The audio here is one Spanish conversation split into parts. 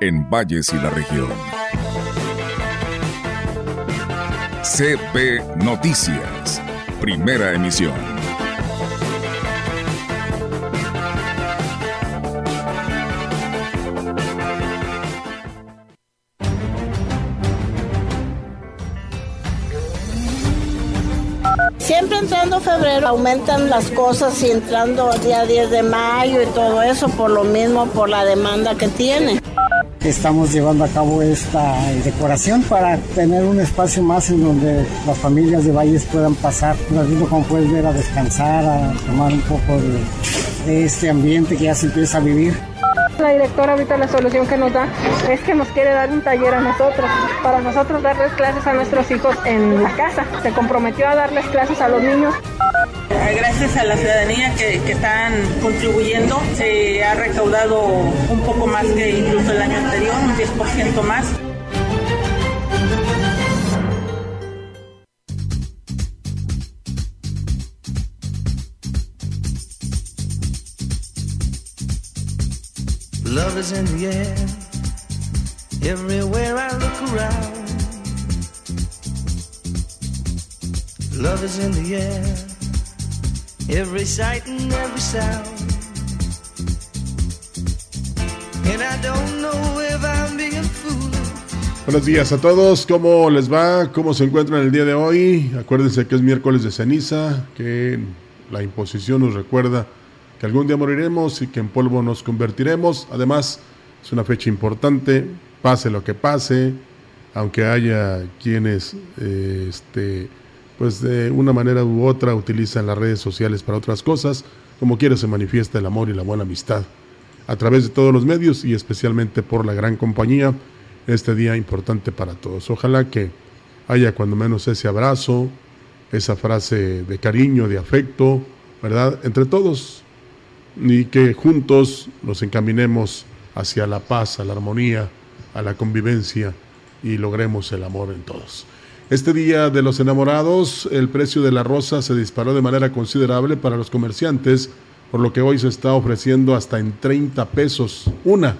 en Valles y la región. CP Noticias, primera emisión. Siempre entrando febrero aumentan las cosas y entrando día 10 de mayo y todo eso por lo mismo, por la demanda que tiene. Estamos llevando a cabo esta decoración para tener un espacio más en donde las familias de Valles puedan pasar, como puedes ver, a descansar, a tomar un poco de, de este ambiente que ya se empieza a vivir. La directora ahorita la solución que nos da es que nos quiere dar un taller a nosotros, para nosotros darles clases a nuestros hijos en la casa. Se comprometió a darles clases a los niños. Gracias a la ciudadanía que, que están contribuyendo, se ha recaudado un poco más que incluso el año anterior, un 10% más. Love is in the air. Everywhere I look around. Love is in the air. Every sight and every sound. And I don't know I'm being. Buenos días a todos, ¿cómo les va? ¿Cómo se encuentran el día de hoy? Acuérdense que es miércoles de ceniza, que la imposición nos recuerda que algún día moriremos y que en polvo nos convertiremos. Además, es una fecha importante, pase lo que pase, aunque haya quienes, eh, este, pues de una manera u otra utilizan las redes sociales para otras cosas, como quiera se manifiesta el amor y la buena amistad a través de todos los medios y especialmente por la gran compañía. Este día importante para todos. Ojalá que haya cuando menos ese abrazo, esa frase de cariño, de afecto, ¿verdad? Entre todos, y que juntos nos encaminemos hacia la paz, a la armonía, a la convivencia y logremos el amor en todos. Este día de los enamorados, el precio de la rosa se disparó de manera considerable para los comerciantes, por lo que hoy se está ofreciendo hasta en 30 pesos una,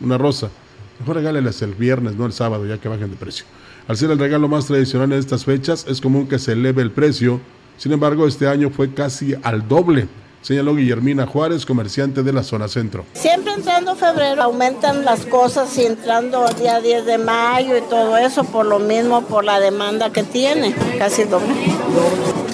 una rosa. Mejor regáleles el viernes, no el sábado, ya que bajen de precio. Al ser el regalo más tradicional en estas fechas, es común que se eleve el precio. Sin embargo, este año fue casi al doble señaló Guillermina Juárez, comerciante de la zona centro. Siempre entrando febrero aumentan las cosas y entrando día 10 de mayo y todo eso por lo mismo, por la demanda que tiene, casi doble.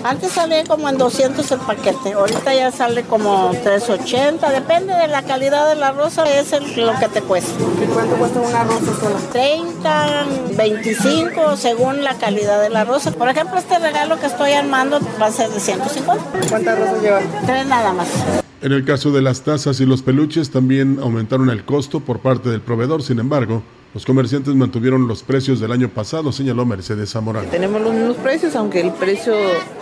Antes salía como en 200 el paquete, ahorita ya sale como 380, depende de la calidad de la rosa, es el, lo que te cuesta. ¿Y cuánto cuesta una rosa sola? 30, 25 según la calidad de la rosa. Por ejemplo, este regalo que estoy armando va a ser de 150. ¿Cuántas rosas lleva? Tres nada más. En el caso de las tazas y los peluches también aumentaron el costo por parte del proveedor, sin embargo, los comerciantes mantuvieron los precios del año pasado, señaló Mercedes Zamorano. Tenemos los mismos precios, aunque el precio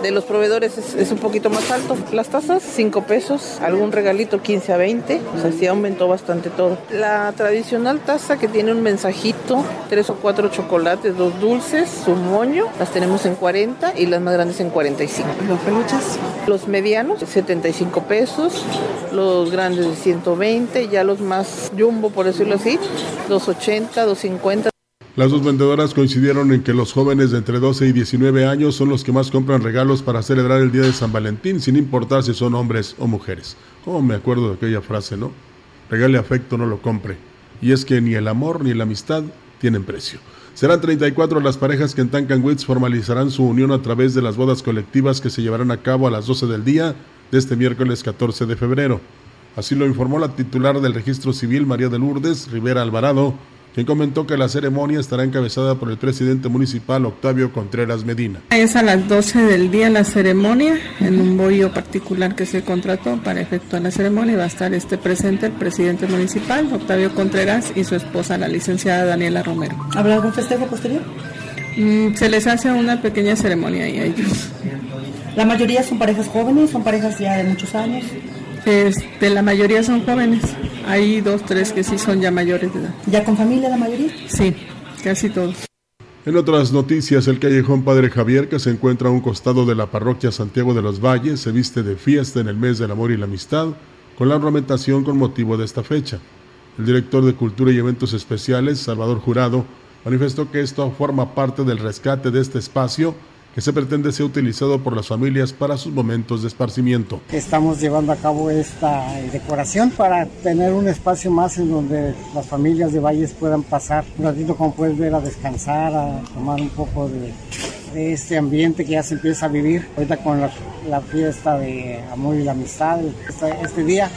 de los proveedores es, es un poquito más alto. Las tazas, 5 pesos, algún regalito 15 a 20, o sea, sí aumentó bastante todo. La tradicional taza que tiene un mensajito, tres o cuatro chocolates, dos dulces, su moño, las tenemos en 40 y las más grandes en 45. ¿Los peluches? Los medianos, 75 pesos, los grandes de 120, ya los más jumbo, por decirlo así, 280, 250. Las dos vendedoras coincidieron en que los jóvenes de entre 12 y 19 años son los que más compran regalos para celebrar el Día de San Valentín, sin importar si son hombres o mujeres. Como me acuerdo de aquella frase, ¿no? Regale afecto, no lo compre. Y es que ni el amor ni la amistad tienen precio. Serán 34 las parejas que en Tancanwitz formalizarán su unión a través de las bodas colectivas que se llevarán a cabo a las 12 del día de este miércoles 14 de febrero. Así lo informó la titular del registro civil, María de Lourdes Rivera Alvarado, quien comentó que la ceremonia estará encabezada por el presidente municipal Octavio Contreras Medina. Es a las 12 del día la ceremonia, en un bollo particular que se contrató para efectuar la ceremonia. Va a estar este presente el presidente municipal, Octavio Contreras, y su esposa, la licenciada Daniela Romero. ¿Habrá algún festejo posterior? Mm, se les hace una pequeña ceremonia ahí a ellos. ¿La mayoría son parejas jóvenes? ¿Son parejas ya de muchos años? Este, la mayoría son jóvenes. Hay dos, tres que sí son ya mayores de edad. ¿Ya con familia la mayoría? Sí, casi todos. En otras noticias, el callejón Padre Javier, que se encuentra a un costado de la parroquia Santiago de los Valles, se viste de fiesta en el mes del amor y la amistad, con la ornamentación con motivo de esta fecha. El director de Cultura y Eventos Especiales, Salvador Jurado, manifestó que esto forma parte del rescate de este espacio que se pretende sea utilizado por las familias para sus momentos de esparcimiento. Estamos llevando a cabo esta decoración para tener un espacio más en donde las familias de Valles puedan pasar un ratito, como puedes ver, a descansar, a tomar un poco de, este ambiente que ya se empieza a vivir ahorita con la, fiesta de amor y la amistad este, este día.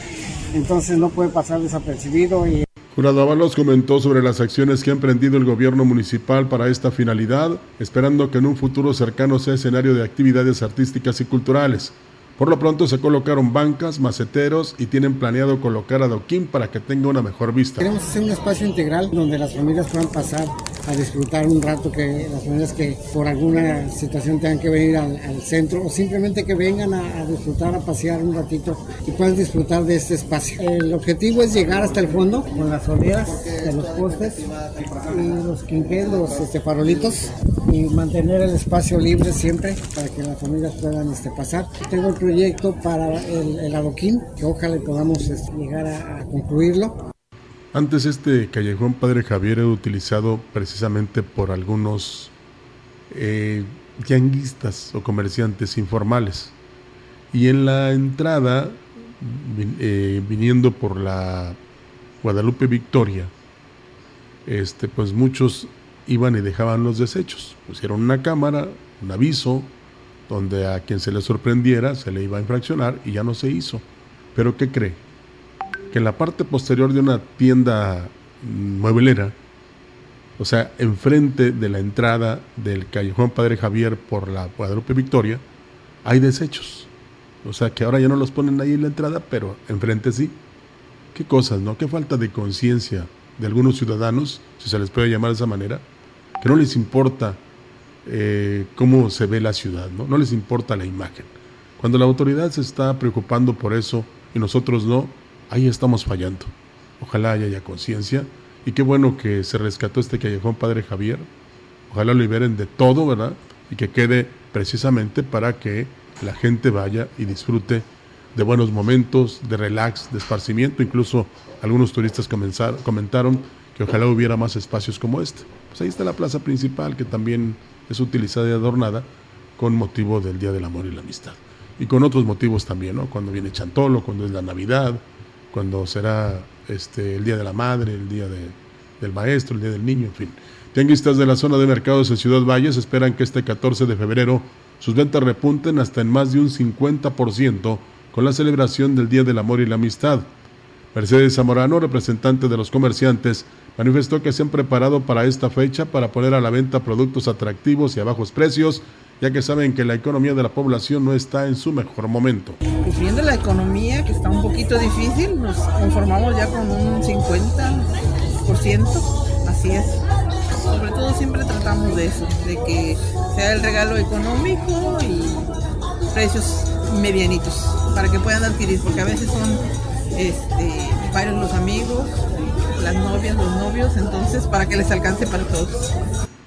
Entonces no puede pasar desapercibido y Jurado Ábalos comentó sobre las acciones que ha emprendido el gobierno municipal para esta finalidad, esperando que en un futuro cercano sea escenario de actividades artísticas y culturales. Por lo pronto se colocaron bancas, maceteros y tienen planeado colocar adoquín para que tenga una mejor vista. Queremos hacer un espacio integral donde las familias puedan pasar a disfrutar un rato, que las familias que por alguna situación tengan que venir al, centro o simplemente que vengan a, disfrutar, a pasear un ratito y puedan disfrutar de este espacio. El objetivo es llegar hasta el fondo con las oleras de los postes y los quinqués, los este, farolitos y mantener el espacio libre siempre para que las familias puedan este, pasar. Proyecto para el, adoquín, que ojalá podamos este, llegar a, concluirlo. Antes este callejón Padre Javier era utilizado precisamente por algunos eh, o comerciantes informales. Y en la entrada, eh, viniendo por la Guadalupe Victoria, este, pues muchos iban y dejaban los desechos. Pusieron una cámara, un aviso, donde a quien se le sorprendiera se le iba a infraccionar y ya no se hizo. Pero ¿qué cree? Que en la parte posterior de una tienda mueblera, o sea, enfrente de la entrada del callejón Padre Javier por la Guadalupe Victoria, hay desechos. O sea, que ahora ya no los ponen ahí en la entrada, pero enfrente sí. Qué cosas, ¿no? Qué falta de conciencia de algunos ciudadanos, si se les puede llamar de esa manera, que no les importa eh, cómo se ve la ciudad, ¿no? no les importa la imagen. Cuando la autoridad se está preocupando por eso y nosotros no, ahí estamos fallando. Ojalá haya conciencia y qué bueno que se rescató este callejón Padre Javier. Ojalá lo liberen de todo, ¿verdad? Y que quede precisamente para que la gente vaya y disfrute de buenos momentos, de relax, de esparcimiento. Incluso algunos turistas comentaron que ojalá hubiera más espacios como este. Pues ahí está la plaza principal que también es utilizada y adornada con motivo del Día del Amor y la Amistad. Y con otros motivos también, ¿no? Cuando viene Chantolo, cuando es la Navidad, cuando será este, el Día de la Madre, el Día del Maestro, el Día del Niño, en fin. Tianguistas de la zona de mercados en Ciudad Valles esperan que este 14 de febrero sus ventas repunten hasta en más de un 50% con la celebración del Día del Amor y la Amistad. Mercedes Zamorano, representante de los comerciantes, manifestó que se han preparado para esta fecha para poner a la venta productos atractivos y a bajos precios, ya que saben que la economía de la población no está en su mejor momento. Viendo la economía, que está un poquito difícil, nos conformamos ya con un 50%, así es. Sobre todo siempre tratamos de eso, de que sea el regalo económico y precios medianitos, para que puedan adquirir, porque a veces son este, varios los amigos, las novias, los novios, entonces para que les alcance para todos.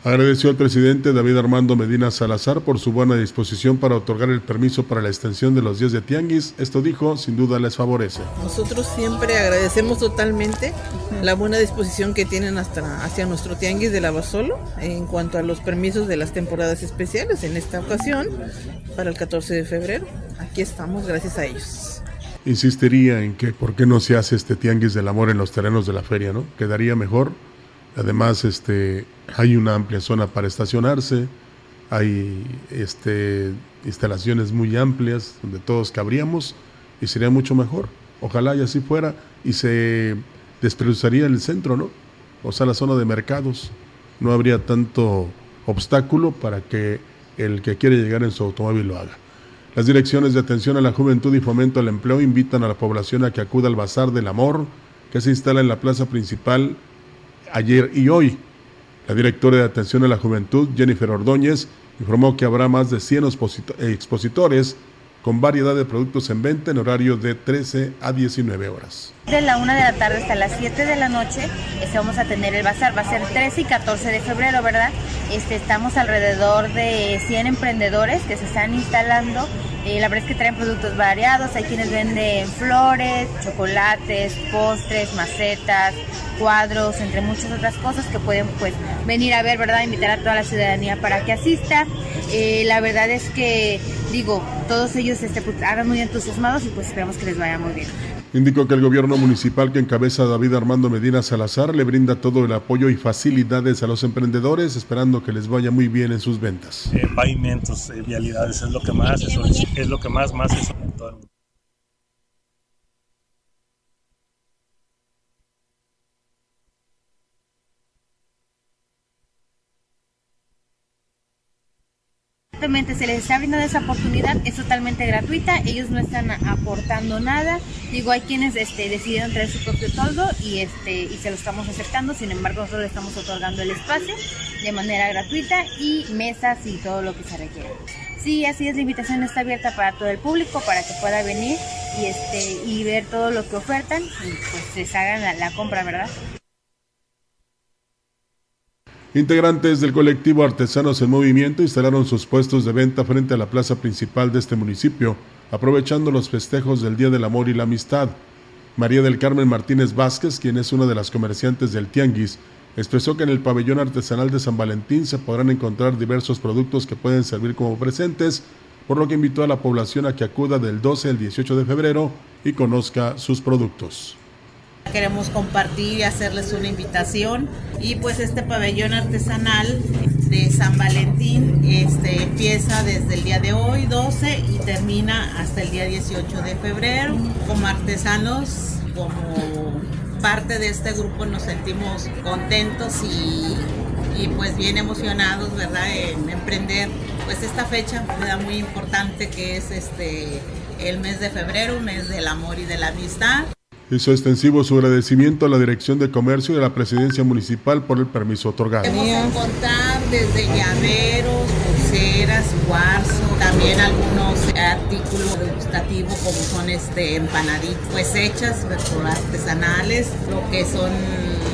Agradeció al presidente David Armando Medina Salazar por su buena disposición para otorgar el permiso para la extensión de los días de Tianguis. Esto dijo, sin duda les favorece. Nosotros siempre agradecemos totalmente la buena disposición que tienen hasta hacia nuestro Tianguis de Lavasolo en cuanto a los permisos de las temporadas especiales. En esta ocasión, para el 14 de febrero, aquí estamos gracias a ellos insistiría en que por qué no se hace este tianguis del amor en los terrenos de la feria, ¿no? Quedaría mejor. Además, este, hay una amplia zona para estacionarse, hay este, instalaciones muy amplias donde todos cabríamos y sería mucho mejor. Ojalá y así fuera y se despreocuparía el centro, ¿no? o sea, la zona de mercados. No habría tanto obstáculo para que el que quiere llegar en su automóvil lo haga. Las direcciones de atención a la juventud y fomento al empleo invitan a la población a que acuda al Bazar del Amor, que se instala en la plaza principal ayer y hoy. La directora de atención a la juventud, Jennifer Ordóñez, informó que habrá más de 100 expositores con variedad de productos en venta en horario de 13 a 19 horas. De la 1 de la tarde hasta las 7 de la noche este, vamos a tener el bazar, va a ser 13 y 14 de febrero, ¿verdad? Este, estamos alrededor de 100 emprendedores que se están instalando. Eh, la verdad es que traen productos variados, hay quienes venden flores, chocolates, postres, macetas, cuadros, entre muchas otras cosas que pueden pues venir a ver, ¿verdad? Invitar a toda la ciudadanía para que asista. Eh, la verdad es que, digo, todos ellos este, pues, muy entusiasmados y pues esperamos que les vaya muy bien. Indicó que el gobierno municipal que encabeza David Armando Medina Salazar le brinda todo el apoyo y facilidades a los emprendedores, esperando que les vaya muy bien en sus ventas. Eh, pavimentos, eh, vialidades, es lo que más, es, es lo que más, más es en todo el mundo. Se les está brindando esa oportunidad, es totalmente gratuita, ellos no están aportando nada, digo, hay quienes este, decidieron traer su propio toldo y, este, y se lo estamos aceptando, sin embargo nosotros le estamos otorgando el espacio de manera gratuita y mesas y todo lo que se requiere. Sí, así es, la invitación está abierta para todo el público, para que pueda venir y, este, y ver todo lo que ofertan y pues les hagan la compra, ¿verdad? Integrantes del colectivo Artesanos en Movimiento instalaron sus puestos de venta frente a la plaza principal de este municipio, aprovechando los festejos del Día del Amor y la Amistad. María del Carmen Martínez Vázquez, quien es una de las comerciantes del Tianguis, expresó que en el pabellón artesanal de San Valentín se podrán encontrar diversos productos que pueden servir como presentes, por lo que invitó a la población a que acuda del 12 al 18 de febrero y conozca sus productos. Queremos compartir y hacerles una invitación y pues este pabellón artesanal de San Valentín este, empieza desde el día de hoy 12 y termina hasta el día 18 de febrero. Como artesanos, como parte de este grupo nos sentimos contentos y, y pues bien emocionados, ¿verdad? En emprender pues esta fecha muy importante que es este el mes de febrero, mes del amor y de la amistad. Hizo extensivo su agradecimiento a la Dirección de Comercio y a la Presidencia Municipal por el permiso otorgado. Podemos encontrar desde llaveros, pulseras, cuarzo, también algunos artículos degustativos como son este empanaditas, pues hechas por artesanales, lo que son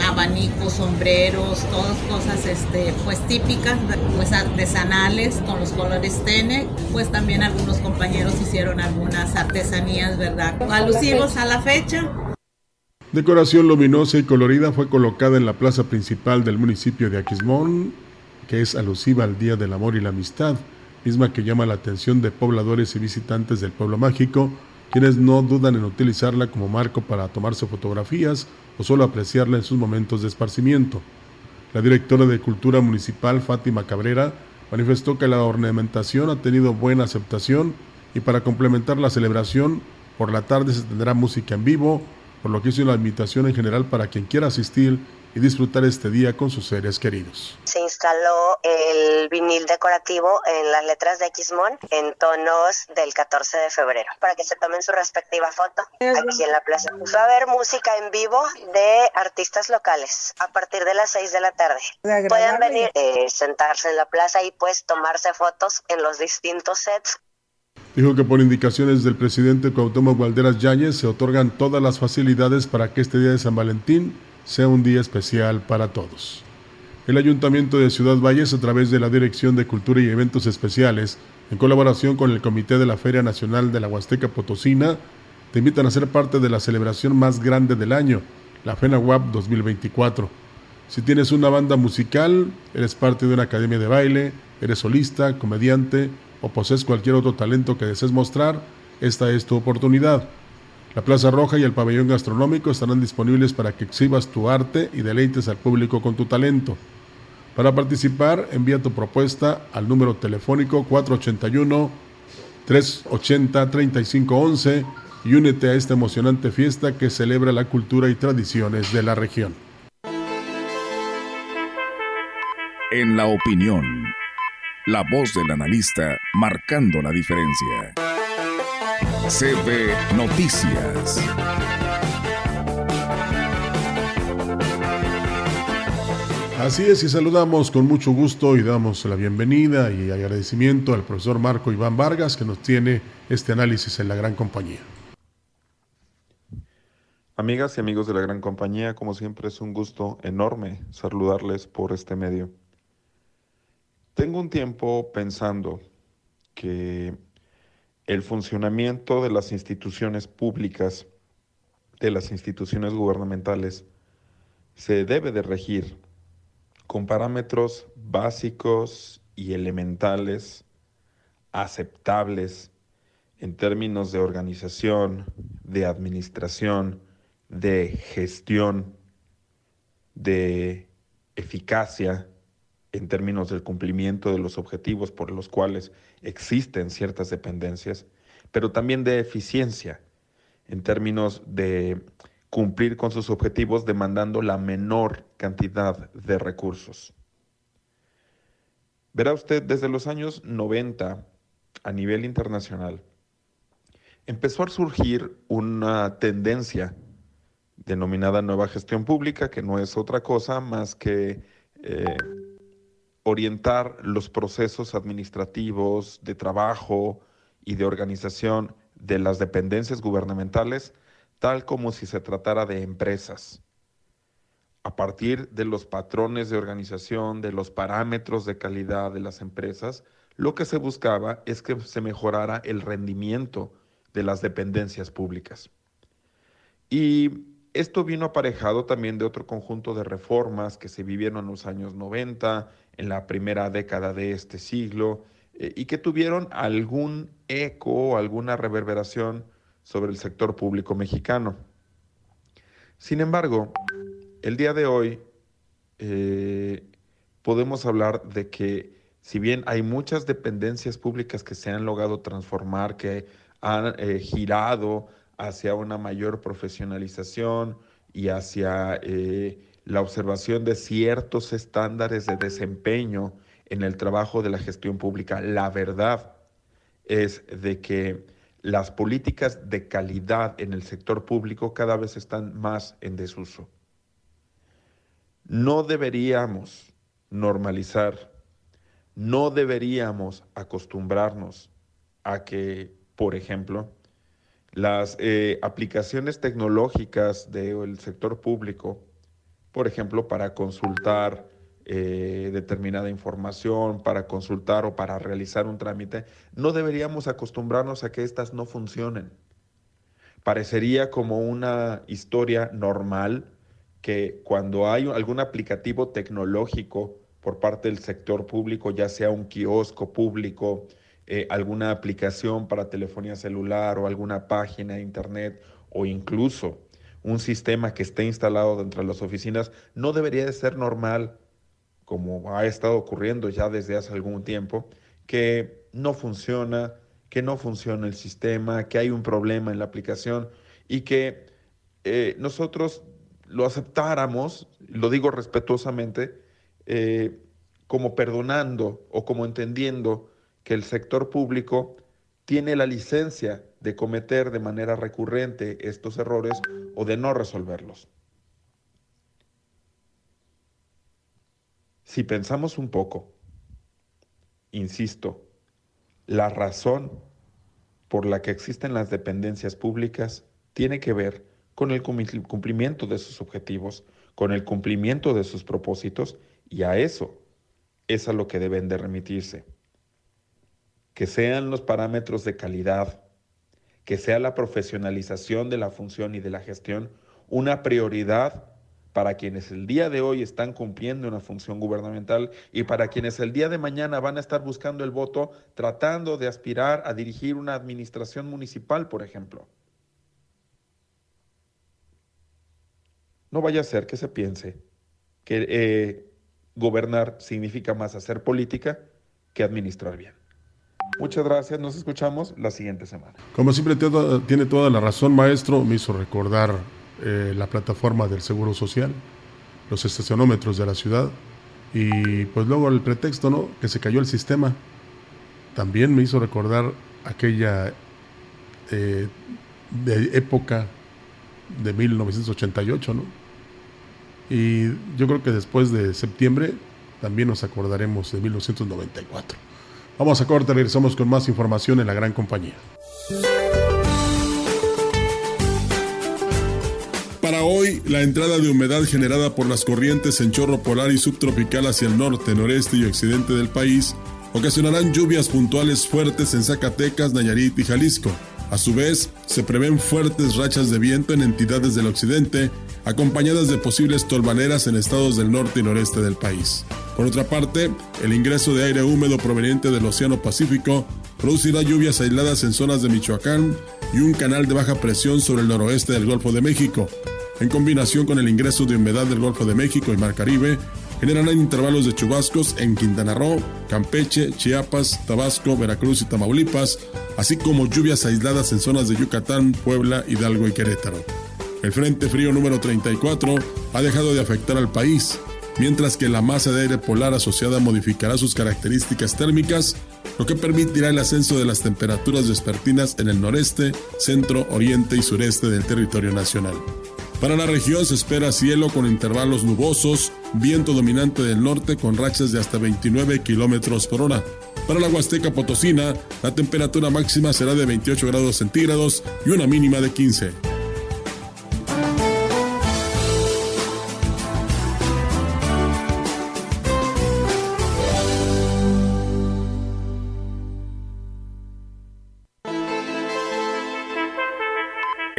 abanicos, sombreros, todas cosas este, pues típicas, pues artesanales con los colores tene, pues también algunos compañeros hicieron algunas artesanías, ¿verdad? Alusivos a la fecha. Decoración luminosa y colorida fue colocada en la plaza principal del municipio de Aquismón, que es alusiva al Día del Amor y la Amistad, misma que llama la atención de pobladores y visitantes del pueblo mágico, quienes no dudan en utilizarla como marco para tomarse fotografías o solo apreciarla en sus momentos de esparcimiento. La directora de Cultura Municipal, Fátima Cabrera, manifestó que la ornamentación ha tenido buena aceptación y para complementar la celebración, por la tarde se tendrá música en vivo, por lo que hizo una invitación en general para quien quiera asistir y disfrutar este día con sus seres queridos. Se instaló el vinil decorativo en las letras de Xmon en tonos del 14 de febrero para que se tomen su respectiva foto aquí en la plaza. Va a haber música en vivo de artistas locales a partir de las 6 de la tarde. Pueden venir, eh, sentarse en la plaza y pues tomarse fotos en los distintos sets Dijo que por indicaciones del presidente Cuauhtémoc Valderas Yáñez se otorgan todas las facilidades para que este día de San Valentín sea un día especial para todos. El Ayuntamiento de Ciudad Valles, a través de la Dirección de Cultura y Eventos Especiales, en colaboración con el Comité de la Feria Nacional de la Huasteca Potosina, te invitan a ser parte de la celebración más grande del año, la FENAWAP 2024. Si tienes una banda musical, eres parte de una academia de baile, eres solista, comediante, o posees cualquier otro talento que desees mostrar, esta es tu oportunidad. La Plaza Roja y el pabellón gastronómico estarán disponibles para que exhibas tu arte y deleites al público con tu talento. Para participar, envía tu propuesta al número telefónico 481-380-3511 y únete a esta emocionante fiesta que celebra la cultura y tradiciones de la región. En la opinión, la voz del analista marcando la diferencia. CB Noticias. Así es, y saludamos con mucho gusto y damos la bienvenida y agradecimiento al profesor Marco Iván Vargas que nos tiene este análisis en la gran compañía. Amigas y amigos de la gran compañía, como siempre es un gusto enorme saludarles por este medio. Tengo un tiempo pensando que el funcionamiento de las instituciones públicas, de las instituciones gubernamentales, se debe de regir con parámetros básicos y elementales, aceptables en términos de organización, de administración, de gestión, de eficacia en términos del cumplimiento de los objetivos por los cuales existen ciertas dependencias, pero también de eficiencia en términos de cumplir con sus objetivos demandando la menor cantidad de recursos. Verá usted, desde los años 90 a nivel internacional, empezó a surgir una tendencia denominada nueva gestión pública, que no es otra cosa más que eh, orientar los procesos administrativos de trabajo y de organización de las dependencias gubernamentales tal como si se tratara de empresas. A partir de los patrones de organización, de los parámetros de calidad de las empresas, lo que se buscaba es que se mejorara el rendimiento de las dependencias públicas. Y esto vino aparejado también de otro conjunto de reformas que se vivieron en los años 90, en la primera década de este siglo, eh, y que tuvieron algún eco, alguna reverberación sobre el sector público mexicano. Sin embargo, el día de hoy eh, podemos hablar de que si bien hay muchas dependencias públicas que se han logrado transformar, que han eh, girado hacia una mayor profesionalización y hacia la observación de ciertos estándares de desempeño en el trabajo de la gestión pública, la verdad es de que las políticas de calidad en el sector público cada vez están más en desuso. No deberíamos normalizar, no deberíamos acostumbrarnos a que, por ejemplo, las eh, aplicaciones tecnológicas del sector público, por ejemplo, para consultar eh, determinada información, para consultar o para realizar un trámite, no deberíamos acostumbrarnos a que éstas no funcionen. Parecería como una historia normal que cuando hay algún aplicativo tecnológico por parte del sector público, ya sea un kiosco público, eh, alguna aplicación para telefonía celular o alguna página de internet o incluso un sistema que esté instalado dentro de las oficinas, no debería de ser normal como ha estado ocurriendo ya desde hace algún tiempo, que no funciona, que no funciona el sistema, que hay un problema en la aplicación y que eh, nosotros lo aceptáramos, lo digo respetuosamente, eh, como perdonando o como entendiendo que el sector público tiene la licencia de cometer de manera recurrente estos errores o de no resolverlos. Si pensamos un poco, insisto, la razón por la que existen las dependencias públicas tiene que ver con el cumplimiento de sus objetivos, con el cumplimiento de sus propósitos, y a eso es a lo que deben de remitirse. Que sean los parámetros de calidad, que sea la profesionalización de la función y de la gestión una prioridad para quienes el día de hoy están cumpliendo una función gubernamental y para quienes el día de mañana van a estar buscando el voto tratando de aspirar a dirigir una administración municipal, por ejemplo. No vaya a ser que se piense que eh, gobernar significa más hacer política que administrar bien. Muchas gracias, nos escuchamos la siguiente semana. Como siempre tiene toda la razón, maestro, me hizo recordar eh, la plataforma del Seguro Social, los estacionómetros de la ciudad Y pues luego el pretexto, ¿no? Que se cayó el sistema. También me hizo recordar aquella eh, de época de 1988, ¿no? Y yo creo que después de septiembre también nos acordaremos de 1994. Vamos a corte, regresamos con más información en la gran compañía. Para hoy, la entrada de humedad generada por las corrientes en chorro polar y subtropical hacia el norte, noreste y occidente del país ocasionarán lluvias puntuales fuertes en Zacatecas, Nayarit y Jalisco. A su vez, se prevén fuertes rachas de viento en entidades del occidente, acompañadas de posibles tolvaneras en estados del norte y noreste del país. Por otra parte, el ingreso de aire húmedo proveniente del Océano Pacífico producirá lluvias aisladas en zonas de Michoacán y un canal de baja presión sobre el noroeste del Golfo de México. En combinación con el ingreso de humedad del Golfo de México y Mar Caribe, generarán intervalos de chubascos en Quintana Roo, Campeche, Chiapas, Tabasco, Veracruz y Tamaulipas, así como lluvias aisladas en zonas de Yucatán, Puebla, Hidalgo y Querétaro. El Frente Frío número 34 ha dejado de afectar al país, mientras que la masa de aire polar asociada modificará sus características térmicas, lo que permitirá el ascenso de las temperaturas vespertinas en el noreste, centro, oriente y sureste del territorio nacional. Para la región se espera cielo con intervalos nubosos, viento dominante del norte con rachas de hasta 29 kilómetros por hora. Para la Huasteca Potosina, la temperatura máxima será de 28 grados centígrados y una mínima de 15.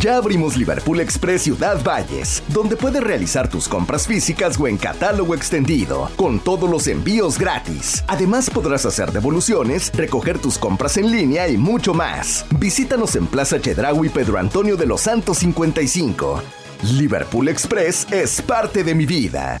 Ya abrimos Liverpool Express Ciudad Valles, donde puedes realizar tus compras físicas o en catálogo extendido, con todos los envíos gratis. Además podrás hacer devoluciones, recoger tus compras en línea y mucho más. Visítanos en Plaza Chedraui Pedro Antonio de los Santos 55. Liverpool Express es parte de mi vida.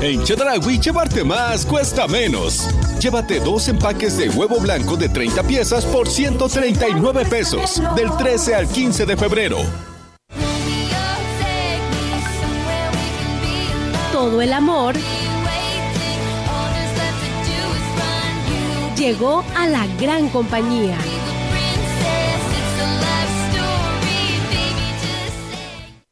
En Chedraui, llevarte más cuesta menos. Llévate dos empaques de huevo blanco de 30 piezas por 139 pesos, del 13 al 15 de febrero. Todo el amor llegó a la gran compañía.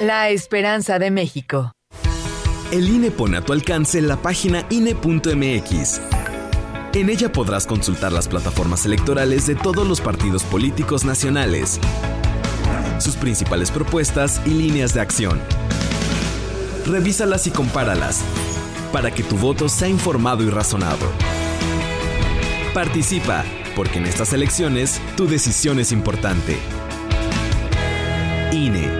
la esperanza de México. El INE pone a tu alcance la página INE.mx. En ella podrás consultar las plataformas electorales de todos los partidos políticos nacionales, sus principales propuestas y líneas de acción. Revísalas y compáralas para que tu voto sea informado y razonado. Participa, porque en estas elecciones tu decisión es importante. INE.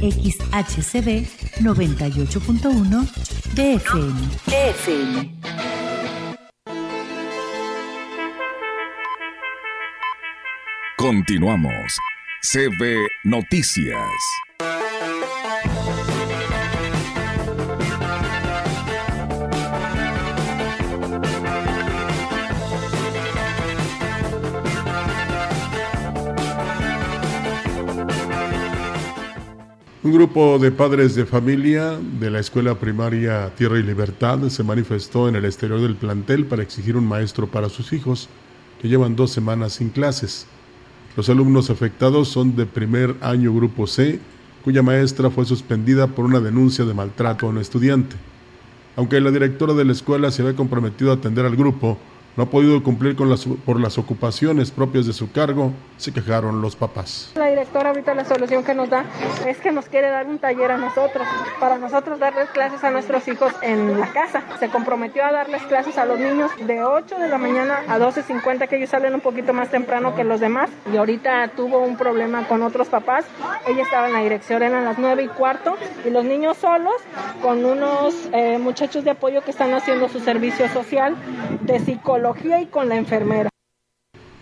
XHCB 98.1 DFM. DFM. Continuamos. CB Noticias. Un grupo de padres de familia de la escuela primaria Tierra y Libertad se manifestó en el exterior del plantel para exigir un maestro para sus hijos, que llevan dos semanas sin clases. Los alumnos afectados son de primer año Grupo C, cuya maestra fue suspendida por una denuncia de maltrato a un estudiante. Aunque la directora de la escuela se había comprometido a atender al grupo, no ha podido cumplir con las, por las ocupaciones propias de su cargo, se quejaron los papás. La directora ahorita la solución que nos da es que nos quiere dar un taller a nosotros, para nosotros darles clases a nuestros hijos en la casa. Se comprometió a darles clases a los niños de 8 de la mañana a 12.50, que ellos salen un poquito más temprano que los demás. Y ahorita tuvo un problema con otros papás. Ella estaba en la dirección, eran las 9 y cuarto, y los niños solos con unos eh, muchachos de apoyo que están haciendo su servicio social de psicología y con la enfermera.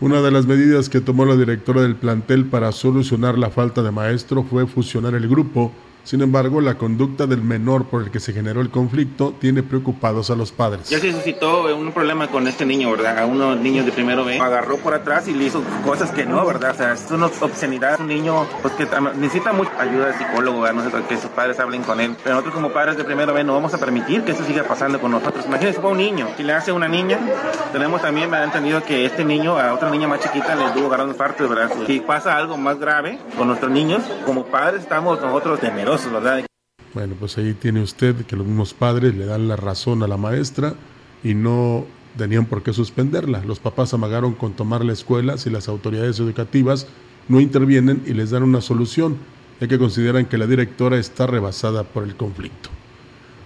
Una de las medidas que tomó la directora del plantel para solucionar la falta de maestro fue fusionar el grupo sin embargo, la conducta del menor por el que se generó el conflicto tiene preocupados a los padres. Ya se suscitó un problema con este niño, ¿verdad? A unos niños de primero B. Agarró por atrás y le hizo cosas que no, ¿verdad? O sea, es una obscenidad. Un niño pues, que necesita mucha ayuda de psicólogo, ¿verdad? que sus padres hablen con él. Pero nosotros como padres de primero B no vamos a permitir que eso siga pasando con nosotros. Imagínense, fue un niño. Si le hace una niña, tenemos también, me han entendido que este niño a otra niña más chiquita le estuvo agarrando partes, ¿verdad? Si pasa algo más grave con nuestros niños, como padres estamos nosotros temerosos bueno, pues ahí tiene usted que los mismos padres le dan la razón a la maestra y no tenían por qué suspenderla. Los papás amagaron con tomar la escuela si las autoridades educativas no intervienen y les dan una solución, ya que consideran que la directora está rebasada por el conflicto.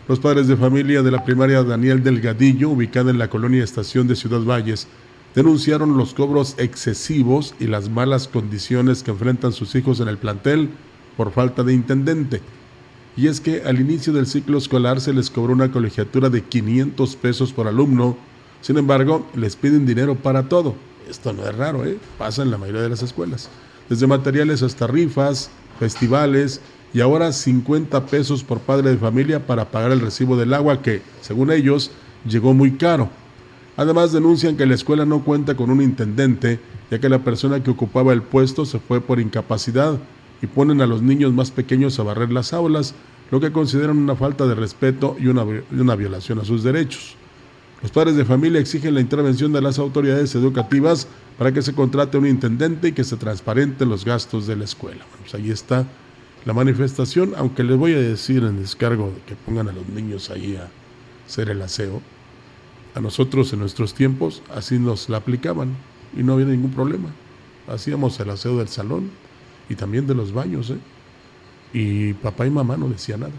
Los padres de familia de la primaria Daniel Delgadillo, ubicada en la colonia Estación de Ciudad Valles, denunciaron los cobros excesivos y las malas condiciones que enfrentan sus hijos en el plantel por falta de intendente. Y es que al inicio del ciclo escolar se les cobró una colegiatura de 500 pesos por alumno, sin embargo les piden dinero para todo. Esto no es raro, ¿eh? pasa en la mayoría de las escuelas. Desde materiales hasta rifas, festivales y ahora 50 pesos por padre de familia para pagar el recibo del agua que, según ellos, llegó muy caro. Además denuncian que la escuela no cuenta con un intendente, ya que la persona que ocupaba el puesto se fue por incapacidad y ponen a los niños más pequeños a barrer las aulas, lo que consideran una falta de respeto y una, una violación a sus derechos. Los padres de familia exigen la intervención de las autoridades educativas para que se contrate un intendente y que se transparenten los gastos de la escuela. pues ahí está la manifestación, aunque les voy a decir en descargo que pongan a los niños ahí a hacer el aseo. A nosotros en nuestros tiempos así nos la aplicaban y no había ningún problema. Hacíamos el aseo del salón, y también de los baños. ¿eh? Y papá y mamá no decían nada,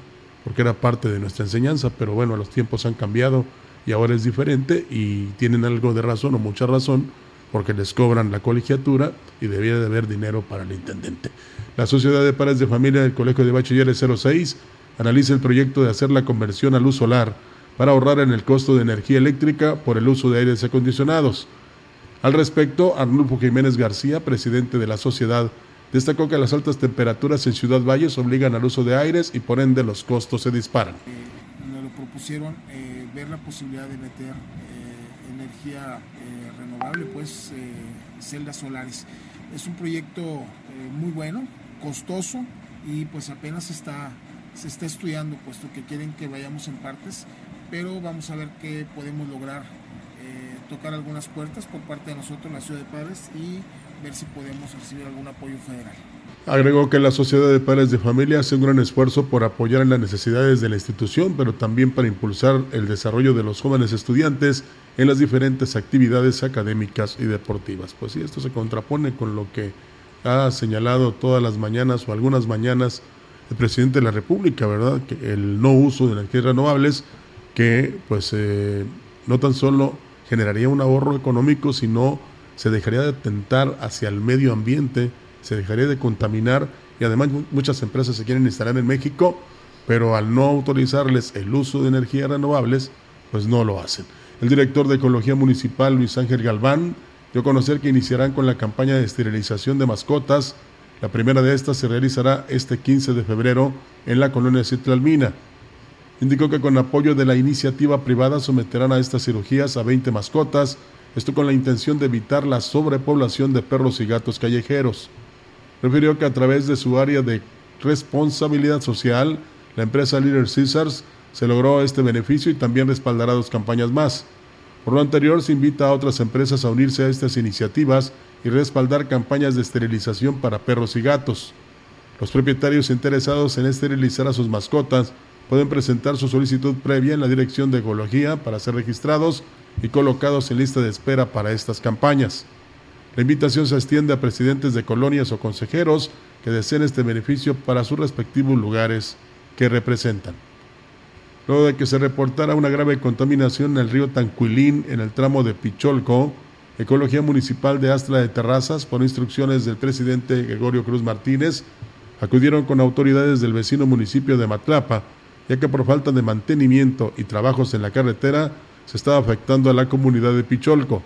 porque era parte de nuestra enseñanza, pero bueno, los tiempos han cambiado y ahora es diferente y tienen algo de razón o mucha razón porque les cobran la colegiatura y debía de haber dinero para el intendente. La Sociedad de Padres de Familia del Colegio de Bachilleres 06 analiza el proyecto de hacer la conversión a luz solar para ahorrar en el costo de energía eléctrica por el uso de aires acondicionados. Al respecto, Arnulfo Jiménez García, presidente de la sociedad, destacó que las altas temperaturas en Ciudad Valles obligan al uso de aires y por ende los costos se disparan. Eh, lo propusieron eh, ver la posibilidad de meter eh, energía renovable, pues celdas solares. Es un proyecto muy bueno, costoso y pues apenas está, se está estudiando, puesto que quieren que vayamos en partes, pero vamos a ver qué podemos lograr, tocar algunas puertas por parte de nosotros, la Ciudad de Padres, y ver si podemos recibir algún apoyo federal. Agregó que la Sociedad de Padres de Familia hace un gran esfuerzo por apoyar en las necesidades de la institución, pero también para impulsar el desarrollo de los jóvenes estudiantes en las diferentes actividades académicas y deportivas. Pues sí, esto se contrapone con lo que ha señalado todas las mañanas o algunas mañanas el presidente de la República, ¿verdad? Que el no uso de energías renovables, que pues eh, no tan solo generaría un ahorro económico, sino se dejaría de tentar hacia el medio ambiente, se dejaría de contaminar y además muchas empresas se quieren instalar en México, pero al no autorizarles el uso de energías renovables, pues no lo hacen. El director de Ecología Municipal, Luis Ángel Galván, dio a conocer que iniciarán con la campaña de esterilización de mascotas. La primera de estas se realizará este 15 de febrero en la colonia Citlalmina. Indicó que con apoyo de la iniciativa privada someterán a estas cirugías a 20 mascotas esto con la intención de evitar la sobrepoblación de perros y gatos callejeros. Refirió que a través de su área de responsabilidad social, la empresa Leader Caesars se logró este beneficio y también respaldará dos campañas más. Por lo anterior, se invita a otras empresas a unirse a estas iniciativas y respaldar campañas de esterilización para perros y gatos. Los propietarios interesados en esterilizar a sus mascotas pueden presentar su solicitud previa en la Dirección de Ecología para ser registrados y colocados en lista de espera para estas campañas. La invitación se extiende a presidentes de colonias o consejeros que deseen este beneficio para sus respectivos lugares que representan. Luego de que se reportara una grave contaminación en el río Tancuilín en el tramo de Picholco, Ecología Municipal de Astra de Terrazas, por instrucciones del presidente Gregorio Cruz Martínez, acudieron con autoridades del vecino municipio de Matlapa, ya que por falta de mantenimiento y trabajos en la carretera se estaba afectando a la comunidad de Picholco.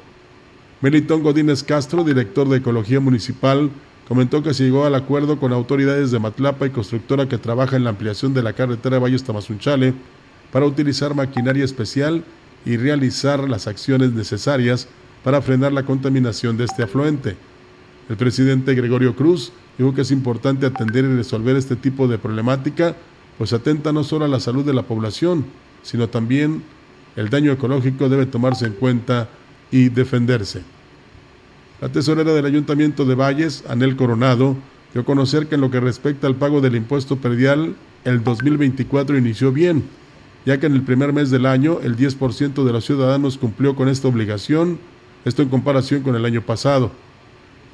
Melitón Godínez Castro, director de Ecología Municipal, comentó que se llegó al acuerdo con autoridades de Matlapa y constructora que trabaja en la ampliación de la carretera Valles Tamazunchale para utilizar maquinaria especial y realizar las acciones necesarias para frenar la contaminación de este afluente. El presidente Gregorio Cruz dijo que es importante atender y resolver este tipo de problemática, pues atenta no solo a la salud de la población, sino también el daño ecológico debe tomarse en cuenta y defenderse. La tesorera del Ayuntamiento de Valles, Anel Coronado, dio a conocer que en lo que respecta al pago del impuesto predial, el 2024 inició bien, ya que en el primer mes del año el 10% de los ciudadanos cumplió con esta obligación, esto en comparación con el año pasado.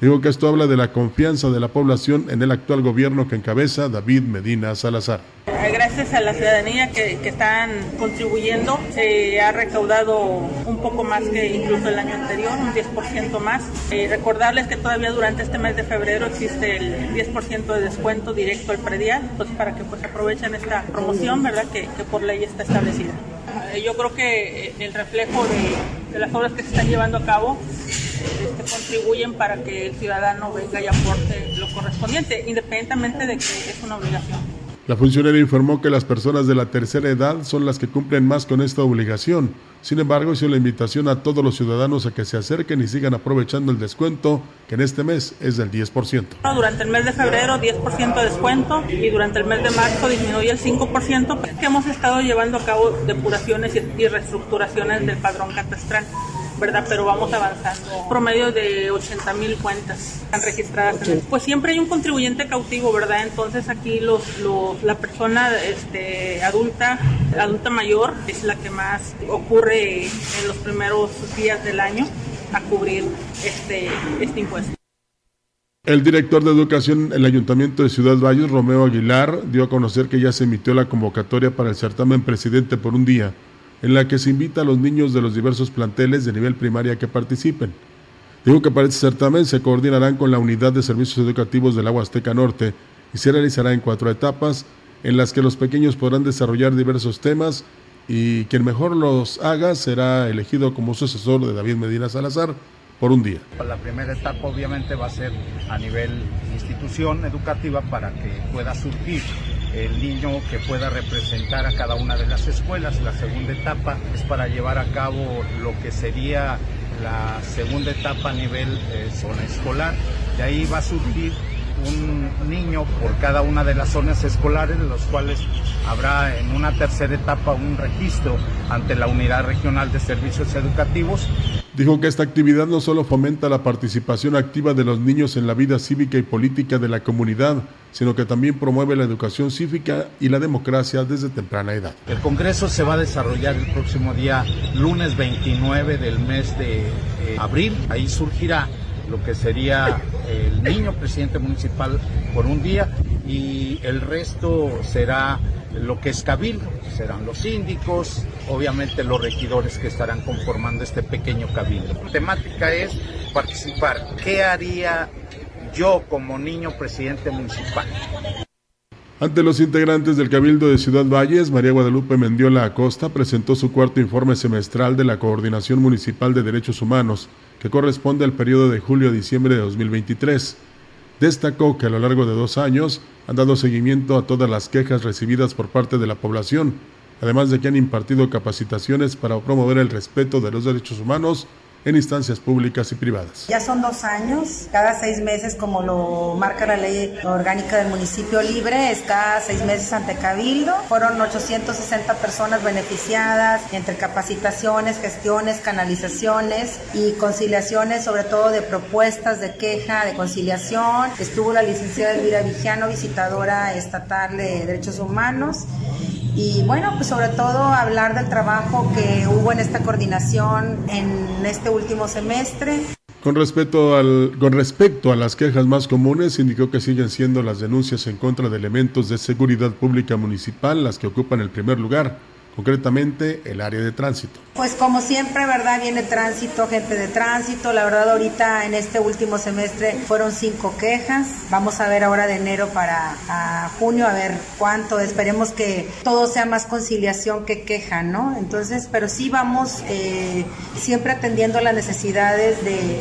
Digo que esto habla de la confianza de la población en el actual gobierno que encabeza David Medina Salazar. Gracias a la ciudadanía que, están contribuyendo, se ha recaudado un poco más que incluso el año anterior, un 10% más. Eh, recordarles que todavía durante este mes de febrero existe el 10% de descuento directo al predial, entonces para que pues aprovechen esta promoción, ¿verdad? Que, por ley está establecida. Eh, yo creo que el reflejo de, de las obras que se están llevando a cabo este, contribuyen para que el ciudadano venga y aporte lo correspondiente, independientemente de que es una obligación. La funcionaria informó que las personas de la tercera edad son las que cumplen más con esta obligación. Sin embargo, hizo la invitación a todos los ciudadanos a que se acerquen y sigan aprovechando el descuento, que en este mes es del 10%. Durante el mes de febrero, 10% de descuento y durante el mes de marzo disminuye el 5%, que hemos estado llevando a cabo depuraciones y reestructuraciones del padrón catastral. ¿Verdad? Pero vamos avanzando. Promedio de 80 mil cuentas están registradas. Pues siempre hay un contribuyente cautivo, ¿verdad? Entonces aquí los, la persona este, adulta, adulta mayor, es la que más ocurre en los primeros días del año a cubrir este, este impuesto. El director de Educación en el Ayuntamiento de Ciudad Valles, Romeo Aguilar, dio a conocer que ya se emitió la convocatoria para el certamen Presidente por un día en la que se invita a los niños de los diversos planteles de nivel primaria que participen. Dijo que para este certamen se coordinarán con la Unidad de Servicios Educativos del Agua Azteca Norte y se realizará en cuatro etapas en las que los pequeños podrán desarrollar diversos temas y quien mejor los haga será elegido como sucesor de David Medina Salazar por un día. La primera etapa obviamente va a ser a nivel institución educativa para que pueda surgir el niño que pueda representar a cada una de las escuelas. La segunda etapa es para llevar a cabo lo que sería la segunda etapa a nivel eh, zona escolar. De ahí va a surgir un niño por cada una de las zonas escolares, de los cuales habrá en una tercera etapa un registro ante la Unidad Regional de Servicios Educativos. Dijo que esta actividad no solo fomenta la participación activa de los niños en la vida cívica y política de la comunidad, sino que también promueve la educación cívica y la democracia desde temprana edad. El Congreso se va a desarrollar el próximo día, lunes 29 del mes de eh, abril. Ahí surgirá lo que sería el niño presidente municipal por un día y el resto será lo que es cabildo, serán los síndicos, obviamente los regidores que estarán conformando este pequeño cabildo. La temática es participar. ¿Qué haría yo como niño presidente municipal? Ante los integrantes del Cabildo de Ciudad Valles, María Guadalupe Mendiola Acosta presentó su cuarto informe semestral de la Coordinación Municipal de Derechos Humanos, que corresponde al periodo de julio a diciembre de 2023. Destacó que a lo largo de dos años han dado seguimiento a todas las quejas recibidas por parte de la población, además de que han impartido capacitaciones para promover el respeto de los derechos humanos en instancias públicas y privadas. Ya son dos años, cada seis meses, como lo marca la ley orgánica del municipio libre, es cada seis meses ante Cabildo. Fueron 860 personas beneficiadas entre capacitaciones, gestiones, canalizaciones y conciliaciones, sobre todo de propuestas de queja, de conciliación. Estuvo la licenciada Elvira Vigiano, visitadora estatal de derechos humanos y bueno, pues sobre todo hablar del trabajo que hubo en esta coordinación en este último semestre. Con respecto, al, con respecto a las quejas más comunes, indicó que siguen siendo las denuncias en contra de elementos de seguridad pública municipal las que ocupan el primer lugar concretamente el área de tránsito. Pues como siempre, ¿verdad? Viene tránsito, gente de tránsito. La verdad, ahorita en este último semestre fueron cinco quejas. Vamos a ver ahora de enero para junio, a ver cuánto. Esperemos que todo sea más conciliación que queja, ¿no? Entonces, pero sí vamos eh, siempre atendiendo las necesidades de,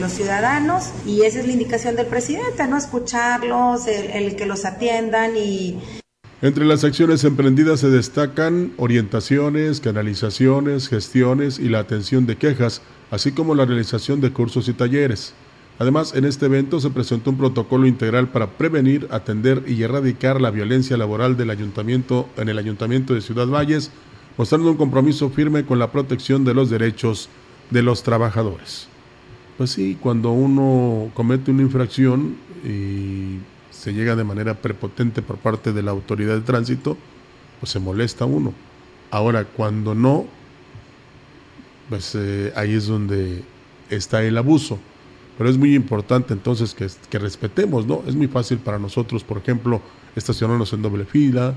los ciudadanos y esa es la indicación del presidente, ¿no? Escucharlos, el que los atiendan y entre las acciones emprendidas se destacan orientaciones, canalizaciones, gestiones y la atención de quejas, así como la realización de cursos y talleres. Además, en este evento se presentó un protocolo integral para prevenir, atender y erradicar la violencia laboral del ayuntamiento en el Ayuntamiento de Ciudad Valles, mostrando un compromiso firme con la protección de los derechos de los trabajadores. Pues sí, cuando uno comete una infracción y se llega de manera prepotente por parte de la autoridad de tránsito, pues se molesta uno. Ahora, cuando no, pues eh, ahí es donde está el abuso. Pero es muy importante entonces que, respetemos, ¿no? Es muy fácil para nosotros, por ejemplo, estacionarnos en doble fila,